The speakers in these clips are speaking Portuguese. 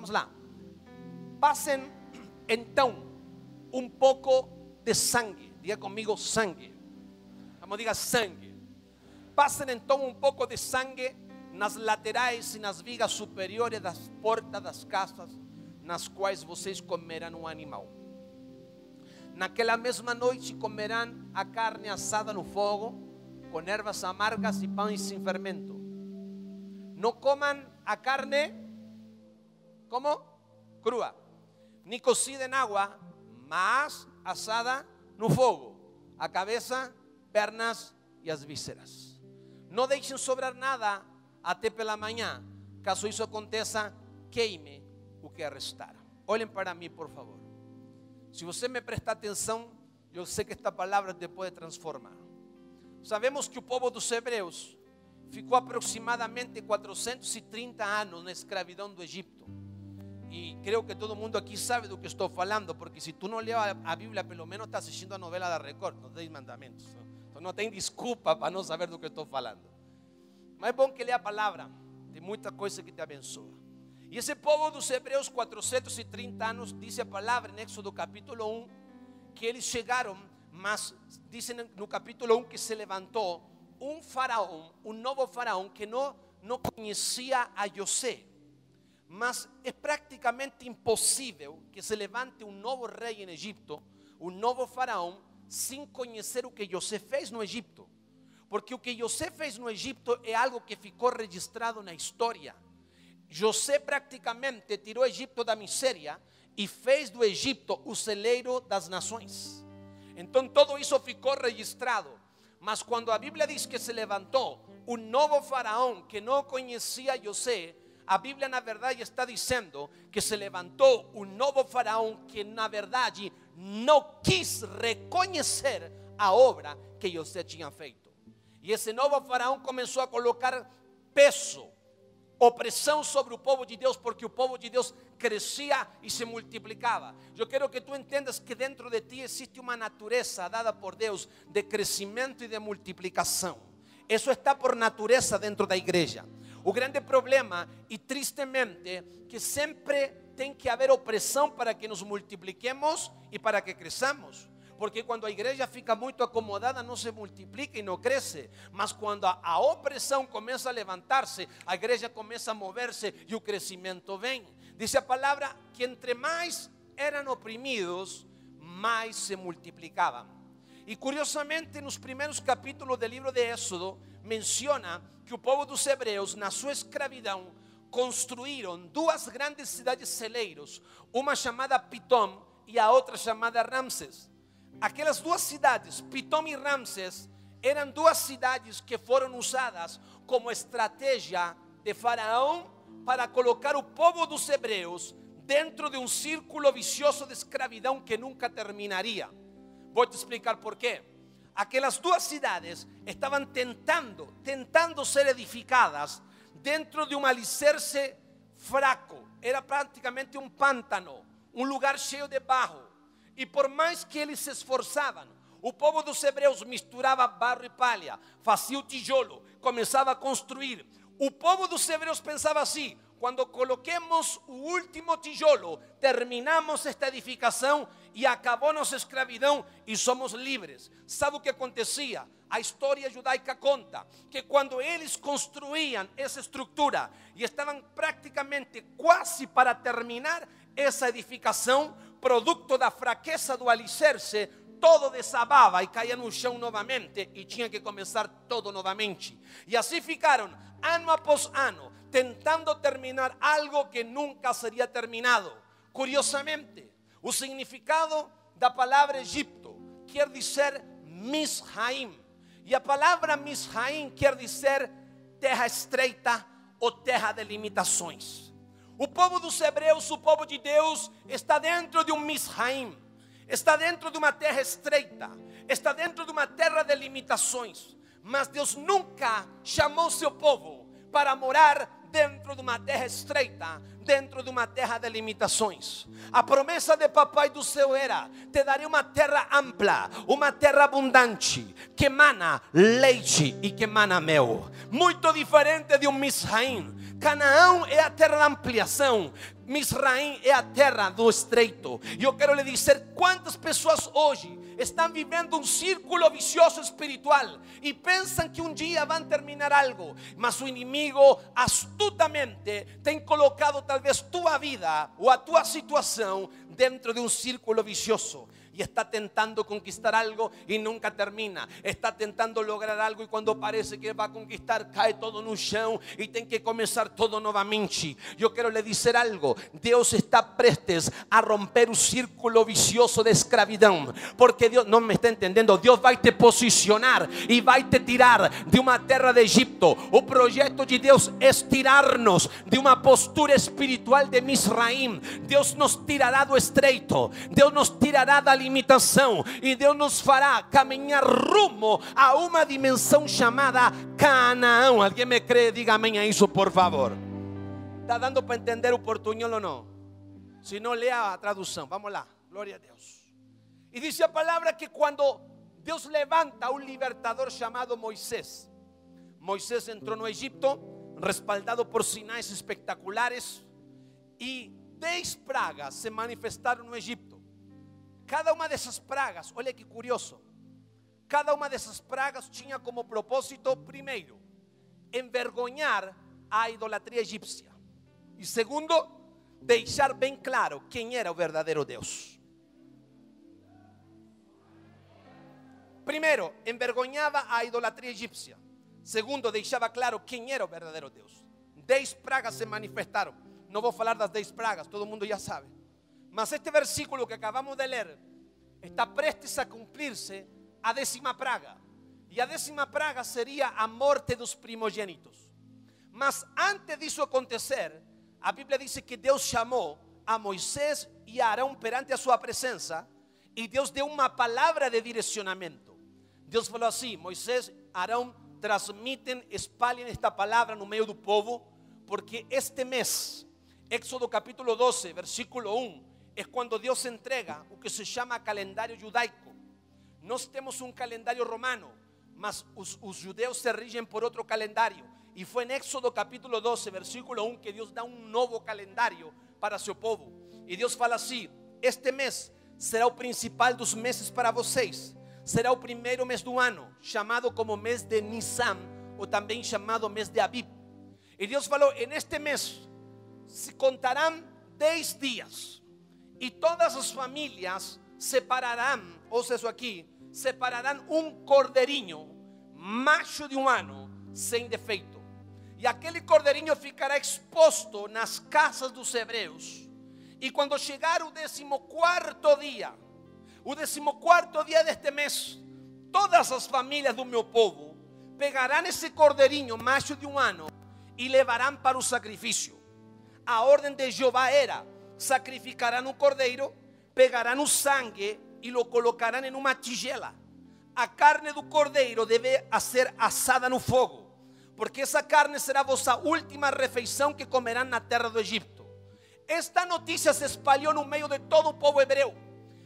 Vamos lá. Passem então um pouco de sangue. Diga comigo sangue. Vamos, diga sangue. Passem então um pouco de sangue nas laterais e nas vigas superiores das portas das casas nas quais vocês comerão um animal. Naquela mesma noite comerão a carne assada no fogo, com ervas amargas e pães sem fermento. Não comam a carne como crua, nem cocida em água, mas assada no fogo, a cabeça, pernas e as vísceras. Não deixem sobrar nada até pela manhã. Caso isso aconteça, queime o que restar. Olhem para mim, por favor. Se você me presta atenção, eu sei que esta palavra te pode transformar. Sabemos que o povo dos hebreus ficou aproximadamente 430 anos na escravidão do Egito. E creio que todo mundo aqui sabe do que estou falando, porque se tu não leu a Bíblia, pelo menos está assistindo a novela da Record, os 10 mandamentos. Então não tem desculpa para não saber do que estou falando. Mas é bom que leia a palavra, tem muita coisa que te abençoa. E esse povo dos hebreus, 430 anos, diz a palavra em Éxodo capítulo 1, que eles chegaram, mas dizem no capítulo 1 que se levantou um faraó, um novo faraó que não, não conhecia a José. Mas é praticamente impossível que se levante um novo rei em Egipto, um novo faraó, sem conhecer o que José fez no Egipto. Porque o que José fez no Egipto é algo que ficou registrado na história. José praticamente tirou o Egipto da miséria e fez do Egipto o celeiro das nações. Então todo isso ficou registrado. Mas quando a Bíblia diz que se levantou um novo faraó que não conhecia José, a Bíblia na verdade está dizendo que se levantou um novo faraó que na verdade não quis reconhecer a obra que José tinha feito. E esse novo faraó começou a colocar peso opressão sobre o povo de Deus, porque o povo de Deus crescia e se multiplicava. Eu quero que tu entendas que dentro de ti existe uma natureza dada por Deus de crescimento e de multiplicação. Isso está por natureza dentro da igreja. O grande problema, e tristemente, que sempre tem que haver opressão para que nos multipliquemos e para que cresçamos. Porque quando a igreja fica muito acomodada, não se multiplica e não cresce. Mas quando a, opressão começa a levantar-se, a igreja começa a mover-se e o crescimento vem. Diz a palavra que entre mais eram oprimidos, mais se multiplicavam. E curiosamente, nos primeiros capítulos do livro de Éxodo, menciona que o povo dos hebreus, na sua escravidão, construíram duas grandes cidades celeiros, uma chamada Pitom e a outra chamada Ramses. Aquelas duas cidades, Pitom e Ramses, eram duas cidades que foram usadas como estratégia de Faraó para colocar o povo dos hebreus dentro de um círculo vicioso de escravidão que nunca terminaria. Vou te explicar por quê. Aquelas duas cidades estavam tentando, tentando ser edificadas dentro de um alicerce fraco. Era praticamente um pântano, um lugar cheio de barro. E por mais que eles se esforçavam, o povo dos hebreus misturava barro e palha, fazia o tijolo, começava a construir. O povo dos hebreus pensava assim: quando coloquemos o último tijolo, terminamos esta edificação e acabou nossa escravidão e somos livres. Sabe o que acontecia? A história judaica conta que quando eles construíam essa estrutura e estavam praticamente quase para terminar essa edificação, producto da fraqueza do alicerce, todo desabava e caía no chão novamente e tinha que começar todo novamente. E assim ficaram, ano após ano, tentando terminar algo que nunca seria terminado. Curiosamente, o significado da palavra Egipto quer dizer Misraim. E a palavra Misraim quer dizer terra estreita ou terra de limitações. O povo dos hebreus, o povo de Deus, está dentro de um Misraim, está dentro de uma terra estreita, está dentro de uma terra de limitações. Mas Deus nunca chamou seu povo para morar dentro de uma terra estreita, dentro de uma terra de limitações. A promessa de papai do céu era: te darei uma terra ampla, uma terra abundante, que emana leite e que emana mel. Muito diferente de um Misraim Canaã é a terra da ampliação. Misraim é a terra do estreito. E eu quero lhe dizer quantas pessoas hoje estão vivendo um círculo vicioso espiritual e pensam que um dia vão terminar algo, mas o inimigo astutamente tem colocado talvez tua vida ou a tua situação dentro de um círculo vicioso y está tentando conquistar algo y nunca termina. Está tentando lograr algo y cuando parece que va a conquistar cae todo en un chão y tiene que comenzar todo nuevamente. Yo quiero le decir algo. Dios está prestes a romper un círculo vicioso de escravidão. Porque Dios, no me está entendiendo, Dios va a te posicionar y va a te tirar de una tierra de Egipto. O proyecto de Dios es tirarnos de una postura espiritual de Misraim. Dios nos tirará do estreito. Dios nos tirará da limitação e Deus nos fará caminhar rumo a uma dimensão chamada Canaã. Alguém me crê? Diga amém a isso, por favor. Está dando para entender o portunhol ou não? Se não, lea a tradução. Vamos lá. Glória a Deus. E diz a palavra que quando Deus levanta um libertador chamado Moisés, Moisés entrou no Egipto, respaldado por sinais espectaculares, e dez pragas se manifestaram no Egipto. Cada uma dessas pragas, olha que curioso, cada uma dessas pragas tinha como propósito, primeiro, envergonhar a idolatria egípcia, e segundo, deixar bem claro quem era o verdadeiro Deus. Primeiro, envergonhava a idolatria egípcia. Segundo, deixava claro quem era o verdadeiro Deus. Dez pragas se manifestaram. Não vou falar das dez pragas, todo mundo já sabe. Mas este versículo que acabamos de ler está prestes a cumprirse a décima praga. E a décima praga seria a morte dos primogênitos. Mas antes disso acontecer, a Bíblia diz que Deus chamou a Moisés e a Arão perante a sua presença e Deus deu uma palavra de direcionamento. Deus falou assim: Moisés, Arão, transmitem, espalhem esta palavra no meio do povo, porque este mês, Éxodo capítulo 12, versículo 1, es cuando Dios entrega o que se llama calendario judaico. No tenemos un calendario romano, mas los os judeus se rigem por otro calendario. Y fue en Éxodo capítulo 12, versículo 1, que Dios da un nuevo calendario para su povo. Y Dios fala así: Este mes será o principal dos meses para vocês. Será o primeiro mes do ano, llamado como mes de Nisan, o también llamado mes de Abib. Y Dios falou: En este mes se contarão 10 dias. Y todas las familias separarán, ouça eso aquí, separarán un corderiño, macho de humano, sin defeito. Y aquel corderiño ficará exposto nas casas dos hebreos. Y cuando llegar o decimocuarto día, o decimocuarto día de este mes, todas las familias do meu povo pegarán ese corderiño, macho de un ano, y levarán para o sacrificio. A orden de Jehová era sacrificarán un cordeiro, pegarán un sangue y lo colocarán en una tigela. A carne do cordeiro debe ser assada no fogo, porque essa carne será vossa última refeição que comerán na terra do Egipto. Esta notícia se espalhou no meio de todo o povo hebreu.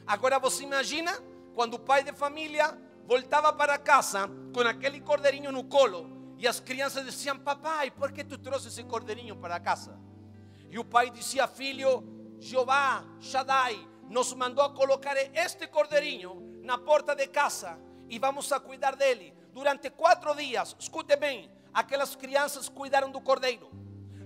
Agora você imagina quando o pai de família voltava para casa com aquele cordeirinho no colo e as crianças diziam: Papai, por que tu trouxe esse cordeirinho para casa? E o pai dizia: Filho, Jehová Shaddai nos mandou a colocar este cordeirinho na porta de casa e vamos a cuidar dele. Durante quatro dias, escute bem, aquelas crianças cuidaram do cordeiro.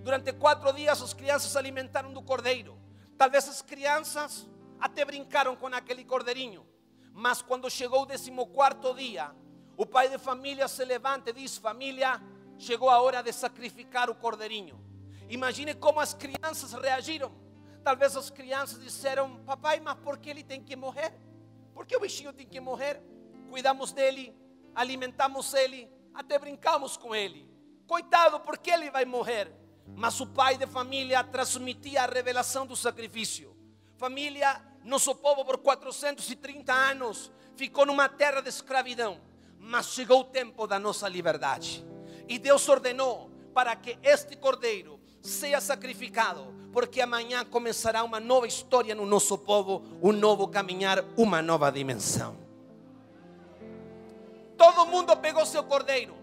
Durante quatro dias, as crianças alimentaram do cordeiro. Talvez as crianças até brincaram com aquele cordeirinho. Mas quando chegou o décimo dia, o pai de família se levanta e diz: Família, chegou a hora de sacrificar o cordeirinho. Imagine como as crianças reagiram. Talvez as crianças disseram: Papai, mas por que ele tem que morrer? Por que o bichinho tem que morrer? Cuidamos dele, alimentamos ele, até brincamos com ele. Coitado, por que ele vai morrer? Mas o pai de família transmitia a revelação do sacrifício. Família, nosso povo por 430 anos ficou numa terra de escravidão, mas chegou o tempo da nossa liberdade. E Deus ordenou para que este cordeiro seja sacrificado porque amanhã começará uma nova história no nosso povo, um novo caminhar, uma nova dimensão. Todo mundo pegou seu cordeiro,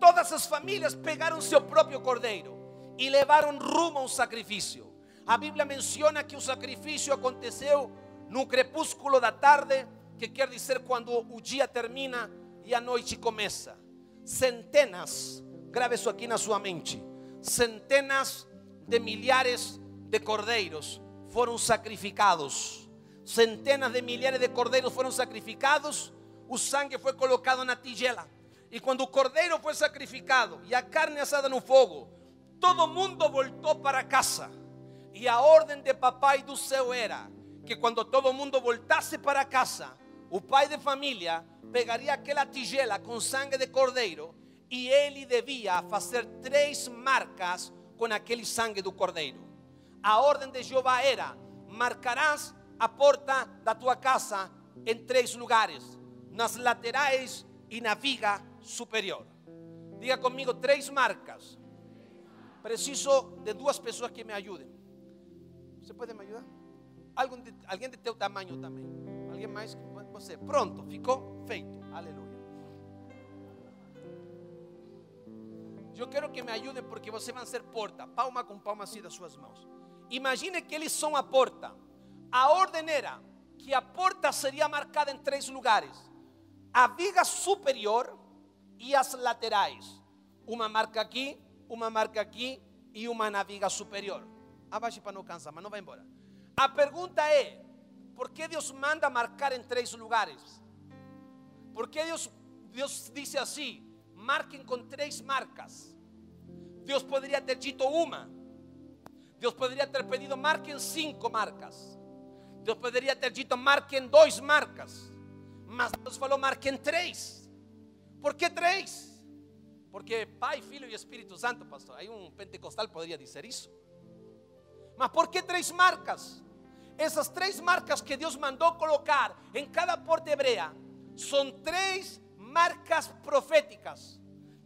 todas as famílias pegaram seu próprio cordeiro e levaram rumo a um sacrifício. A Bíblia menciona que o sacrifício aconteceu no crepúsculo da tarde, que quer dizer quando o dia termina e a noite começa. Centenas, grave isso aqui na sua mente, centenas de milhares de cordeiros foram sacrificados. Centenas de milhares de cordeiros foram sacrificados. O sangue foi colocado na tigela. E quando o cordeiro foi sacrificado e a carne assada no fogo, todo mundo voltou para casa. E a ordem de papai do céu era que quando todo mundo voltasse para casa, o pai de família pegaria aquela tigela com sangue de cordeiro e ele devia fazer três marcas com aquele sangue do cordeiro. A ordem de Jeová era: marcarás a porta da tua casa em três lugares, nas laterais e na viga superior. Diga comigo três marcas. Preciso de duas pessoas que me ajudem. Você pode me ajudar? Alguém de, alguém de teu tamanho também. Alguém mais que você. Pronto, ficou feito. Aleluia. Eu quero que me ajudem porque vocês vão ser porta. Palma com palma assim das suas mãos. Imagine que eles são a porta. A ordem era que a porta seria marcada em três lugares: a viga superior e as laterais. Uma marca aqui, uma marca aqui e uma na viga superior. Abaixe para não cansar, mas não vai embora. A pergunta é: por que Deus manda marcar em três lugares? Por que Deus, Deus disse assim: marquem com três marcas? Deus poderia ter dito uma. Deus poderia ter pedido marquem cinco marcas. Deus poderia ter dito marquem dois marcas. Mas Deus falou marquem três. Por que três? Porque Pai, Filho e Espírito Santo, pastor. Aí um pentecostal poderia dizer isso. Mas por que três marcas? Essas três marcas que Deus mandou colocar em cada porta hebrea são três marcas proféticas,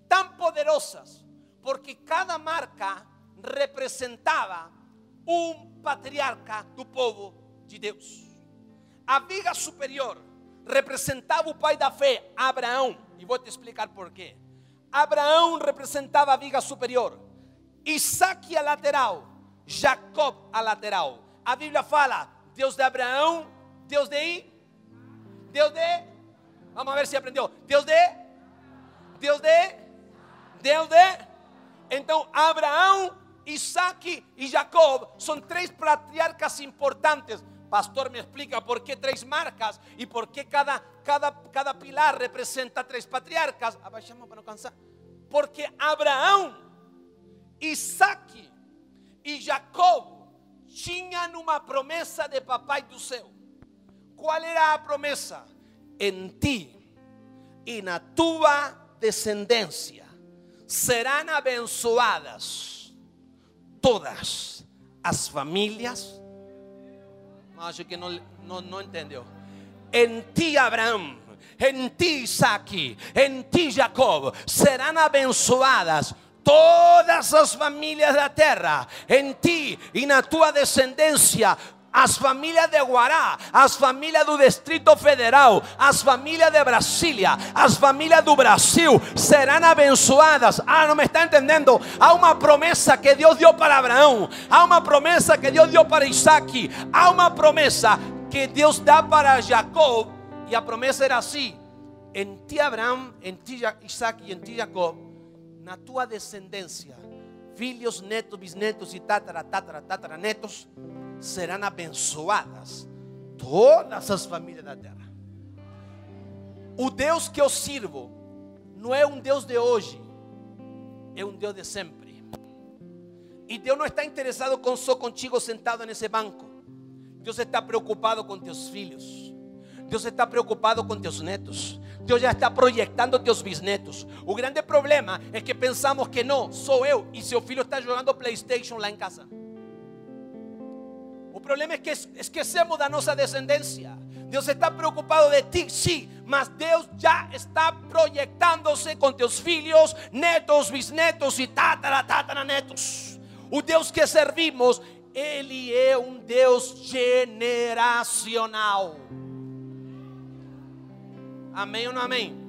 tão poderosas, porque cada marca representava um patriarca do povo de Deus. A viga superior representava o pai da fé, Abraão, e vou te explicar por quê. Abraão representava a viga superior, Isaac a lateral, Jacob a lateral. A Bíblia fala: Deus de Abraão, Deus de Deus de Vamos ver se aprendeu. Deus de Deus de Deus de Então Abraão Isaac e Jacob são três patriarcas importantes. Pastor, me explica por que três marcas e por que cada, cada, cada pilar representa três patriarcas. Cansar. Porque Abraão, Isaac e Jacob tinham uma promessa de papai do céu. Qual era a promessa? Em ti e na tua descendência serão abençoadas todas as famílias. Acho que não, não, não entendeu. Em ti, Abraão, em ti, Isaac, em ti, Jacob, serão abençoadas todas as famílias da terra. Em ti e na tua descendência as famílias de Guará, as famílias do Distrito Federal, as famílias de Brasília, as famílias do Brasil serão abençoadas. Ah, não me está entendendo? Há uma promessa que Deus deu para Abraão, há uma promessa que Deus deu para Isaac, há uma promessa que Deus dá para Jacob, e a promessa era assim: em ti Abraão, em ti Isaac e em ti Jacob, na tua descendência, filhos, netos, bisnetos e tatara, tatara, tatara, netos serão abençoadas todas as famílias da terra. O Deus que eu sirvo não é um Deus de hoje, é um Deus de sempre. E Deus não está interessado com só contigo sentado nesse banco. Deus está preocupado com teus filhos. Deus está preocupado com teus netos. Deus já está projetando teus bisnetos. O grande problema é que pensamos que não, sou eu e seu filho está jogando PlayStation lá em casa problema é que esquecemos da nossa descendência. Deus está preocupado de ti, sim, mas Deus já está projetando-se com teus filhos, netos, bisnetos e tatara, tatara netos. O Deus que servimos, Ele é um Deus generacional. Amém ou não amém?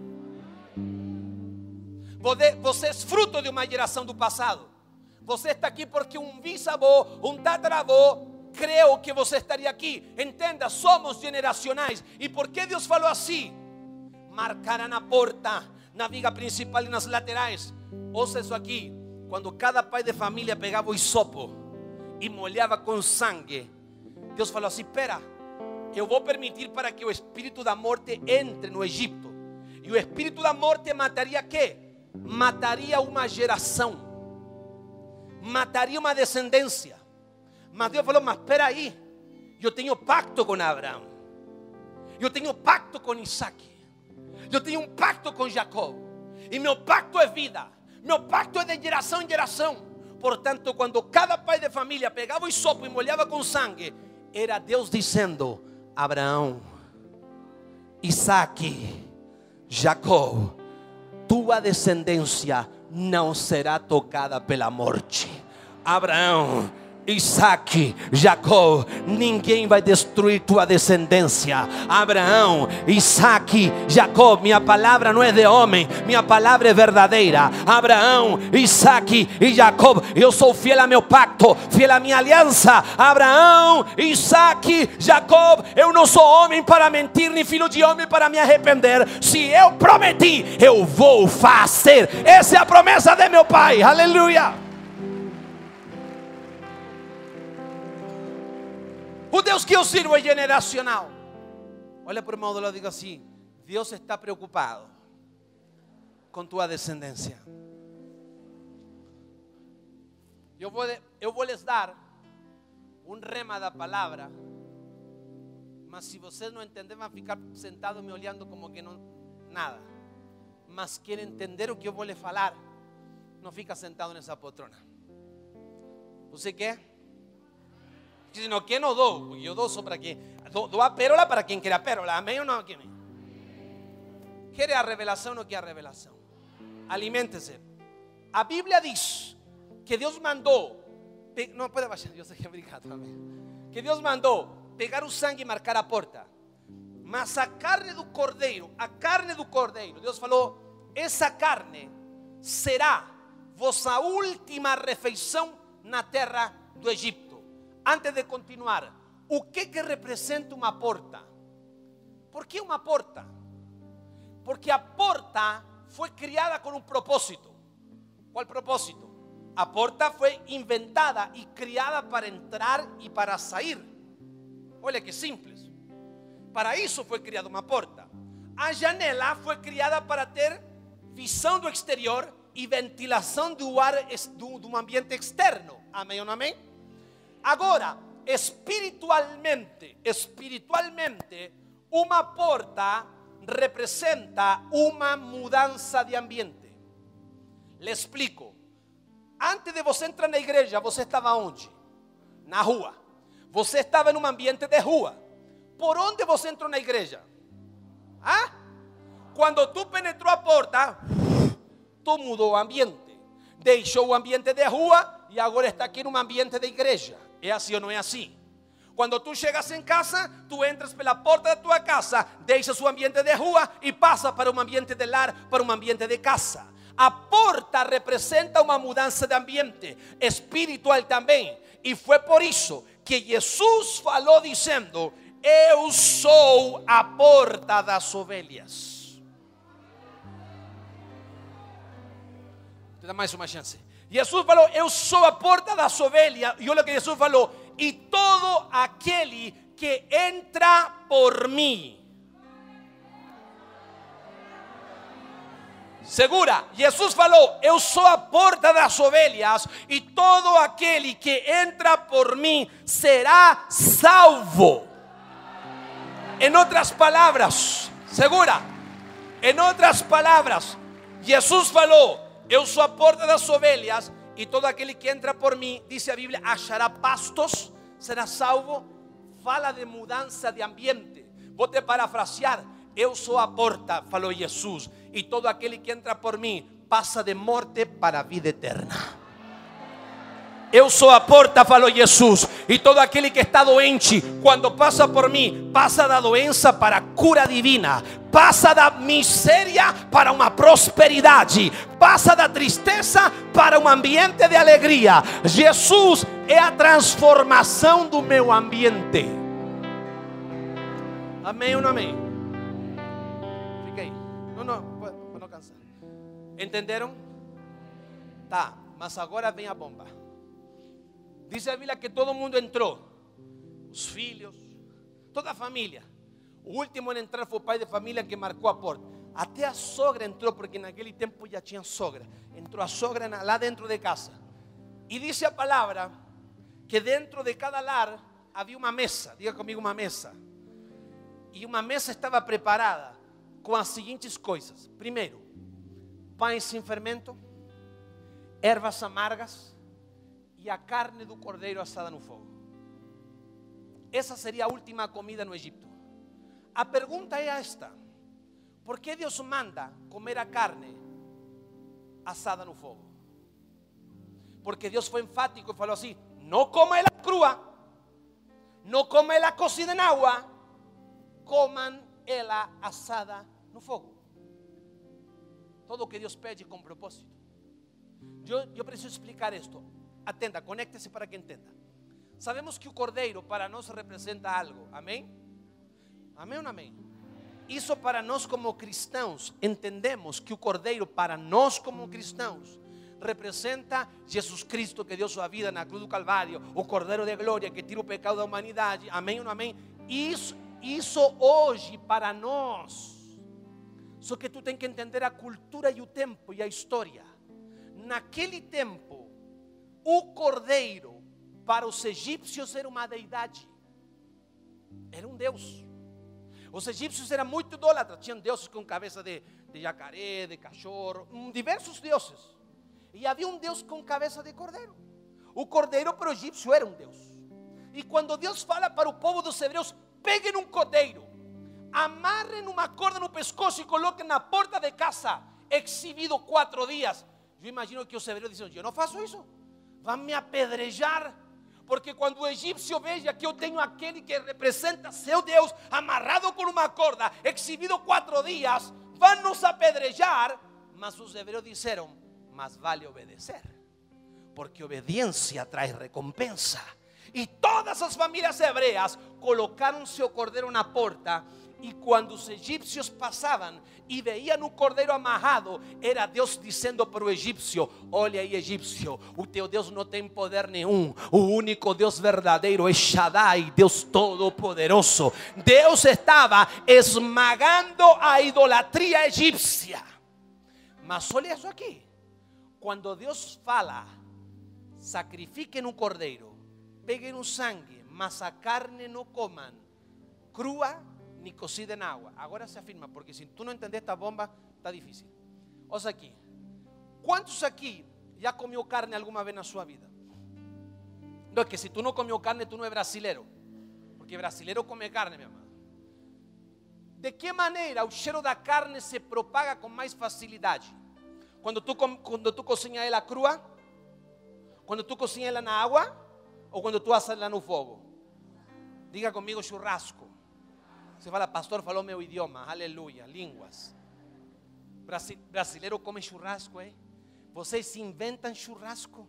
Você é fruto de uma geração do passado. Você está aqui porque um bisavô, um tataravô creu que você estaria aqui. Entenda, somos generacionais. E por que Deus falou assim? Marcará na porta, na viga principal e nas laterais. Ouça isso aqui. Quando cada pai de família pegava o isopo e molhava com sangue, Deus falou assim: Espera, eu vou permitir para que o espírito da morte entre no Egito. E o espírito da morte mataria quê? Mataria uma geração, mataria uma descendência. Mas Deus falou: Mas espera aí, eu tenho pacto com Abraão, eu tenho pacto com Isaac, eu tenho um pacto com Jacó, e meu pacto é vida, meu pacto é de geração em geração. Portanto, quando cada pai de família pegava o sopo e molhava com sangue, era Deus dizendo: Abraão, Isaac, Jacó, tua descendência não será tocada pela morte. Abraão, Isaac, Jacó, ninguém vai destruir tua descendência. Abraão, Isaac, Jacó, minha palavra não é de homem, minha palavra é verdadeira. Abraão, Isaac e Jacó, eu sou fiel a meu pacto, fiel a minha aliança. Abraão, Isaac, Jacó, eu não sou homem para mentir, nem filho de homem para me arrepender. Se eu prometi, eu vou fazer. Essa é a promessa de meu pai. Aleluia. O Deus que eu sirvo é generacional. Olha para o irmão do lado e diga assim: Deus está preocupado com tua descendência. Eu vou, eu vou lhes dar um rema da palavra, mas se vocês não entenderem, vão ficar sentados me olhando como que não nada. Mas querem entender o que eu vou lhe falar, não fica sentado nessa poltrona. Você quer? Si no, ¿qué no do? Porque yo do só para quem. Dou, dou a pérola para quem quer a pérola. Amém ou não? Amém? Quer a revelação ou quer a revelação? Alimente-se. A Bíblia diz que Deus mandou. Não pode baixar, eu sei que é. Que Deus mandou pegar o sangue e marcar a porta. Mas a carne do cordeiro, a carne do cordeiro, Deus falou: essa carne será vossa última refeição na terra do Egito antes de continuar, o que representa uma porta? Por que uma porta? Porque a porta foi criada com um propósito. Qual propósito? A porta foi inventada e criada para entrar e para sair. Olha que simples. Para isso foi criada uma porta. A janela foi criada para ter visão do exterior e ventilação do ar do, do ambiente externo. Amém ou não amém? Agora, espiritualmente, espiritualmente, uma porta representa uma mudança de ambiente. Le explico. Antes de você entrar na igreja, você estava onde? Na rua. Você estava em um ambiente de rua. Por onde você entrou na igreja? ¿Ah? Quando tu penetrou a porta, tu mudou o ambiente. Deixou o ambiente de rua e agora está aqui num ambiente de igreja. ¿Es así o no es así? Cuando tú llegas en casa, tú entras por la puerta de tu casa, dejas su ambiente de rua y pasa para un ambiente de lar, para un ambiente de casa. A porta representa uma mudança de ambiente espiritual também. E foi por isso que Jesus falou dizendo: Eu sou a porta das ovelhas. Te dá mais uma chance. Jesus falou: Eu sou a porta das ovelhas. E olha que Jesus falou: E todo aquele que entra por mim. Segura, Jesus falou: Eu sou a porta das ovelhas, e todo aquele que entra por mim será salvo. Em outras palavras, segura, em outras palavras, Jesus falou: Eu sou a porta das ovelhas e todo aquele que entra por mim, diz a Bíblia, achará pastos, será salvo. Fala de mudança de ambiente. Vou te parafrasear. Eu sou a porta, falou Jesus, e todo aquele que entra por mim passa de morte para a vida eterna. Eu sou a porta, falou Jesus, e todo aquele que está doente, quando passa por mim, passa da doença para cura divina, passa da miséria para uma prosperidade, passa da tristeza para um ambiente de alegria. Jesus é a transformação do meu ambiente. Amém ou não amém? Não, não, para não cansar. Entenderam? Tá, mas agora vem a bomba. Diz a Bíblia que todo mundo entrou. Os filhos, toda a família. O último em entrar o pai de família que marcou a porta. Até a sogra entrou, porque naquele tempo já tinha sogra. Entrou a sogra lá dentro de casa. E disse a palavra que dentro de cada lar havia uma mesa. Diga comigo uma mesa. E uma mesa estava preparada com as seguintes coisas: primeiro, pães sem fermento, ervas amargas e a carne do cordeiro assada no fogo. Essa seria a última comida no Egito. A pergunta é esta: por que Deus manda comer a carne assada no fogo? Porque Deus foi enfático e falou assim: não coma ela crua, não coma ela cocida em água, comam ela assada no fogo. Todo o que Deus pede com propósito. Eu, eu preciso explicar isto. Atenda, conecte-se para que entenda. Sabemos que o cordeiro para nós representa algo, amém? Amém ou amém? Isso para nós como cristãos, entendemos que o cordeiro para nós como cristãos representa Jesus Cristo que deu sua vida na cruz do Calvário, o cordeiro de glória que tira o pecado da humanidade, amém ou amém? Isso, isso hoje para nós. Só que tu tem que entender a cultura e o tempo e a história. Naquele tempo, o cordeiro para os egípcios era uma deidade, era um Deus. Os egípcios eram muito idólatras, tinham deuses com cabeça de, de jacaré, de cachorro, diversos deuses. E havia um Deus com cabeça de cordeiro. O cordeiro para o egípcio era um Deus. E quando Deus fala para o povo dos hebreus, peguem um cordeiro, amarrem uma corda no pescoço e coloquem na porta de casa, exhibido quatro dias. Eu imagino que os hebreus dizem: Eu não faço isso, vão me apedrejar. Porque quando o egípcio veja que eu tenho aquele que representa seu Deus amarrado com uma corda, exhibido quatro dias, vão nos apedrejar. Mas os hebreus disseram: Mas vale obedecer, porque obediência traz recompensa. E todas as famílias hebreas colocaram seu cordeiro na porta e quando os egípcios passavam e veiam o cordeiro amarrado, era Deus dizendo para o egípcio: Olha aí, egípcio, o teu Deus não tem poder nenhum. O único Deus verdadeiro é Shaddai, Deus Todo-Poderoso. Deus estava esmagando a idolatria egípcia. Mas olha isso aqui: quando Deus fala, sacrifiquem um cordeiro, peguem o sangue, mas a carne não comam crua ni cocida en agua. Agora se afirma, porque se tu não entender esta bomba, está difícil. Ouça aqui. Quantos aqui já comeu carne alguma vez na sua vida? Não é que se tu não comeu carne, tu não é brasileiro. Porque brasileiro come carne, meu amado. De que maneira o cheiro da carne se propaga com mais facilidade? Quando tu, quando tu cozinha ela crua? Quando tu cozinha ela na água? Ou quando tu assa ela no fogo? Diga comigo churrasco. Você fala, pastor, falou meu idioma, aleluia, línguas. Brasileiro come churrasco, hein? Vocês inventam churrasco.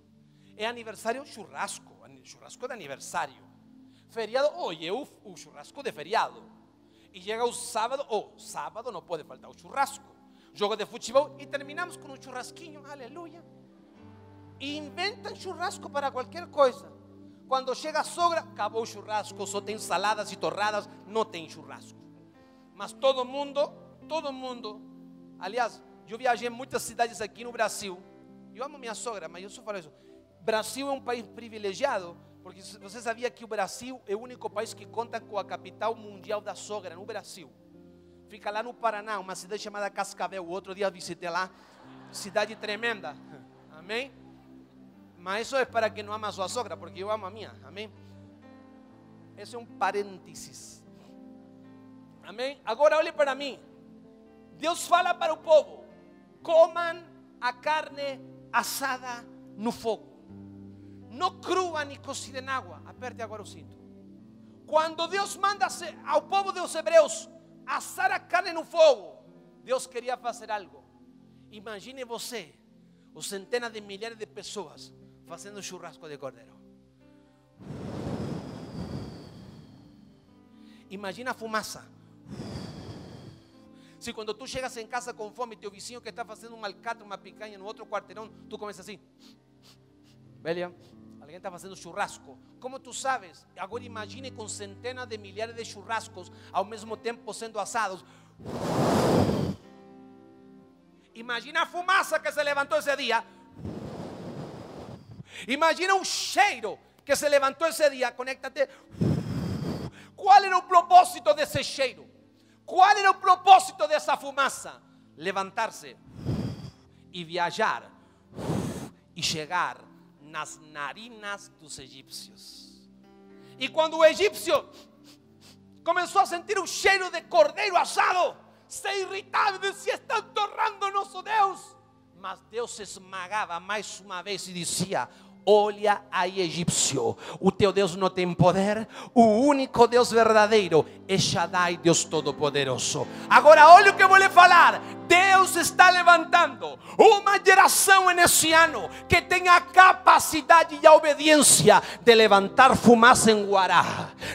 É aniversário, churrasco. Churrasco de aniversário. Feriado, é o, o churrasco de feriado. E chega o sábado, oh, sábado não pode faltar o churrasco. Jogo de futebol e terminamos com um churrasquinho, aleluia. Inventam churrasco para qualquer coisa. Quando chega a sogra, acabou o churrasco, só tem saladas e torradas, não tem churrasco. Mas todo mundo, todo mundo, aliás, eu viajei em muitas cidades aqui no Brasil. Eu amo minha sogra, mas eu só falo isso. Brasil é um país privilegiado, porque você sabia que o Brasil é o único país que conta com a capital mundial da sogra, no Brasil. Fica lá no Paraná, uma cidade chamada Cascavel. O outro dia visitei lá, cidade tremenda. Amém? Mas isso é para quem não ama a sogra, porque eu amo a minha. Amém? Esse é um parênteses. Amém? Agora olhe para mim. Deus fala para o povo: comam a carne assada no fogo. Não crua nem cozida em água. Aperte agora o cinto. Quando Deus manda ao povo dos hebreus assar a carne no fogo. Deus queria fazer algo. Imagine você, os centenas de milhares de pessoas fazendo churrasco de cordeiro. Imagina a fumaça. Se quando tu chegas em casa com fome, teu vizinho que está fazendo um alcatra, uma picanha no outro quarteirão, tu começa assim. Velha, alguém está fazendo churrasco. Como tu sabes? Agora imagine com centenas de milhares de churrascos ao mesmo tempo sendo assados. Imagina a fumaça que se levantou esse dia. Imagina un cheiro que se levantó ese día. Conéctate. ¿Cuál era el propósito de ese cheiro? ¿Cuál era el propósito de esa fumaza? Levantarse y viajar y llegar las narinas dos egipcios. Y cuando el egipcio comenzó a sentir un cheiro de cordero asado, se irritaba y decía, están torrando nosso Deus. Mas Deus se esmagava mais uma vez e dizia: Olha aí, egípcio, o teu Deus não tem poder, o único Deus verdadeiro é Shaddai, Deus Todo-Poderoso. Agora, olha o que eu vou lhe falar: Deus está levantando uma geração nesse ano que tenha a capacidade e a obediência de levantar fumaça em Guará,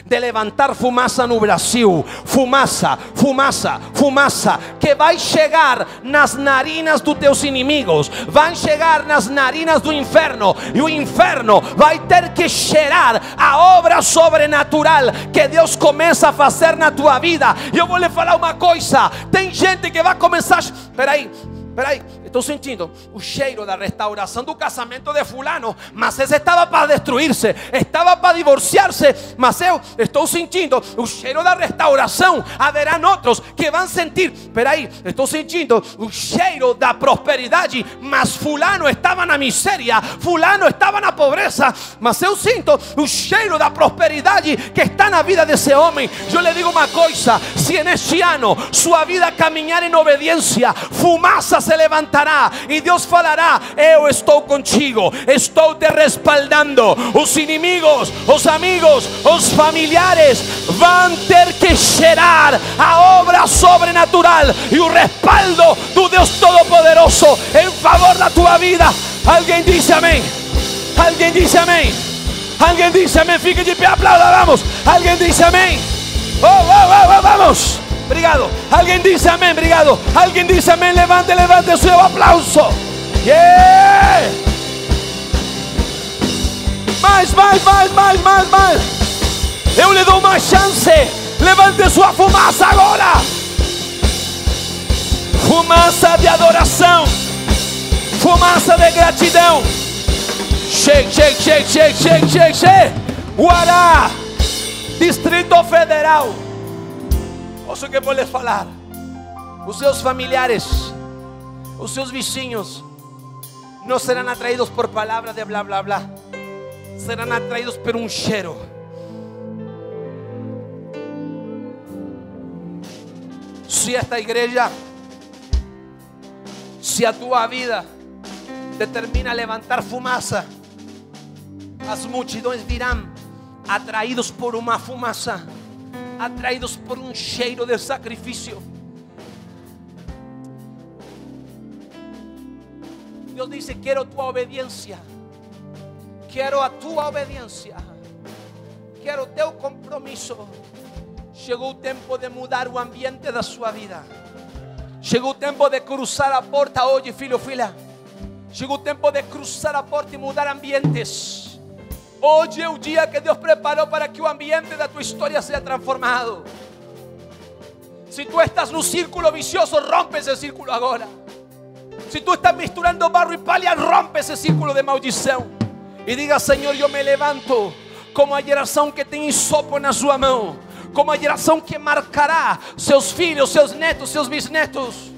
de levantar fumaça no Brasil, fumaça, fumaça, fumaça, que vai chegar nas narinas dos teus inimigos, vai chegar nas narinas do inferno, e o inferno vai ter que cheirar a obra sobrenatural que Deus começa a fazer na tua vida. E eu vou lhe falar uma coisa: tem gente que vai começar. Espera ahí. Estou sentindo o cheiro da restauração do casamento de fulano, esse estava para destruir-se, estava para divorciar-se, mas eu estou sentindo o cheiro da restauração. Haverão outros que vão sentir, peraí, estou sentindo o cheiro da prosperidade, mas fulano estava na miséria, fulano estava na pobreza, mas eu sinto o cheiro da prosperidade que está na vida desse homem. Eu lhe digo uma coisa: se neste ano sua vida caminhar em obediência, fumaça se levantará e Deus falará: Eu estou contigo, estou te respaldando. Os inimigos, os amigos, os familiares vão ter que cheirar a obra sobrenatural e o respaldo do Deus Todo-Poderoso em favor da tua vida. Alguém disse amém. Alguém disse amém. Alguém disse amém. Fique de pé, aplauda, vamos. Alguém. Oh, oh, oh, oh vamos. Obrigado. Alguien dice amén, obrigado. Alguien dice amén, levante, levante su aplauso. Yeah. Mais, mais, mais, mais, mais, mais. Eu lhe dou uma chance. Levante sua fumaça agora. Fumaça de adoração. Fumaça de gratidão. Shake, shake, shake, shake, shake, shake, shake. Guará. Distrito Federal. Ouça que eu vou. Os seus familiares, os seus vizinhos, não serão atraídos por palavras de blá blá blá, serão atraídos por um cheiro. Se esta igreja, se a tua vida determina levantar fumaça, as multidões virão atraídos por uma fumaça atraídos por un cheiro de sacrificio. Dios dice, quiero tu obediencia. Quiero a tu obediencia. Quiero teu compromiso. Chegou o tempo de mudar o ambiente da sua vida. Chegou o tempo de cruzar a porta hoje, filho, filha. Chegou o tempo de cruzar a porta e mudar ambientes. Hoje é o dia que Deus preparou para que o ambiente da tua história seja transformado. Se tu estás no círculo vicioso, rompe esse círculo agora. Se tu estás misturando barro e palha, rompe esse círculo de maldição. E diga, Senhor, eu me levanto como a geração que tem sopo na sua mão, como a geração que marcará seus filhos, seus netos, seus bisnetos,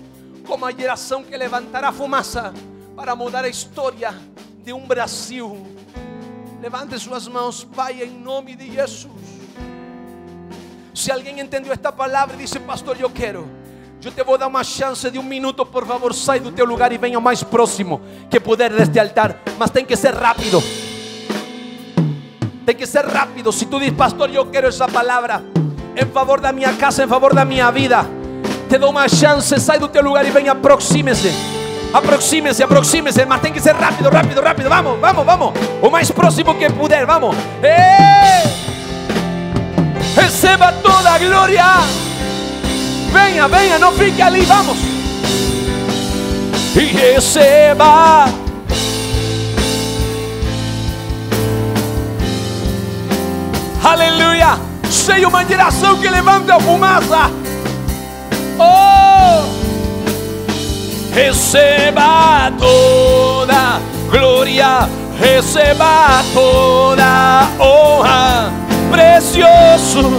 como a geração que levantará fumaça para mudar a história de um Brasil Levante suas mãos, Pai, em nome de Jesus. Se alguém entendeu esta palavra e disse, Pastor, eu quero. Eu te vou dar uma chance de um minuto, por favor, sai do teu lugar e venha o mais próximo que puder deste altar. Mas tem que ser rápido. Tem que ser rápido. Se tu diz, Pastor, eu quero essa palavra, em favor da minha casa, em favor da minha vida. Te dou uma chance, sai do teu lugar e venha, aproxime-se. Aproxime-se, aproxime-se, mas tem que ser rápido, rápido, rápido. Vamos, vamos, vamos. O mais próximo que puder, vamos. ¡Eh! Receba toda a glória. Venha, venha, não fique ali, vamos. E receba. Aleluia. Sei uma geração que levanta a fumaça. Receba toda glória, receba toda honra, precioso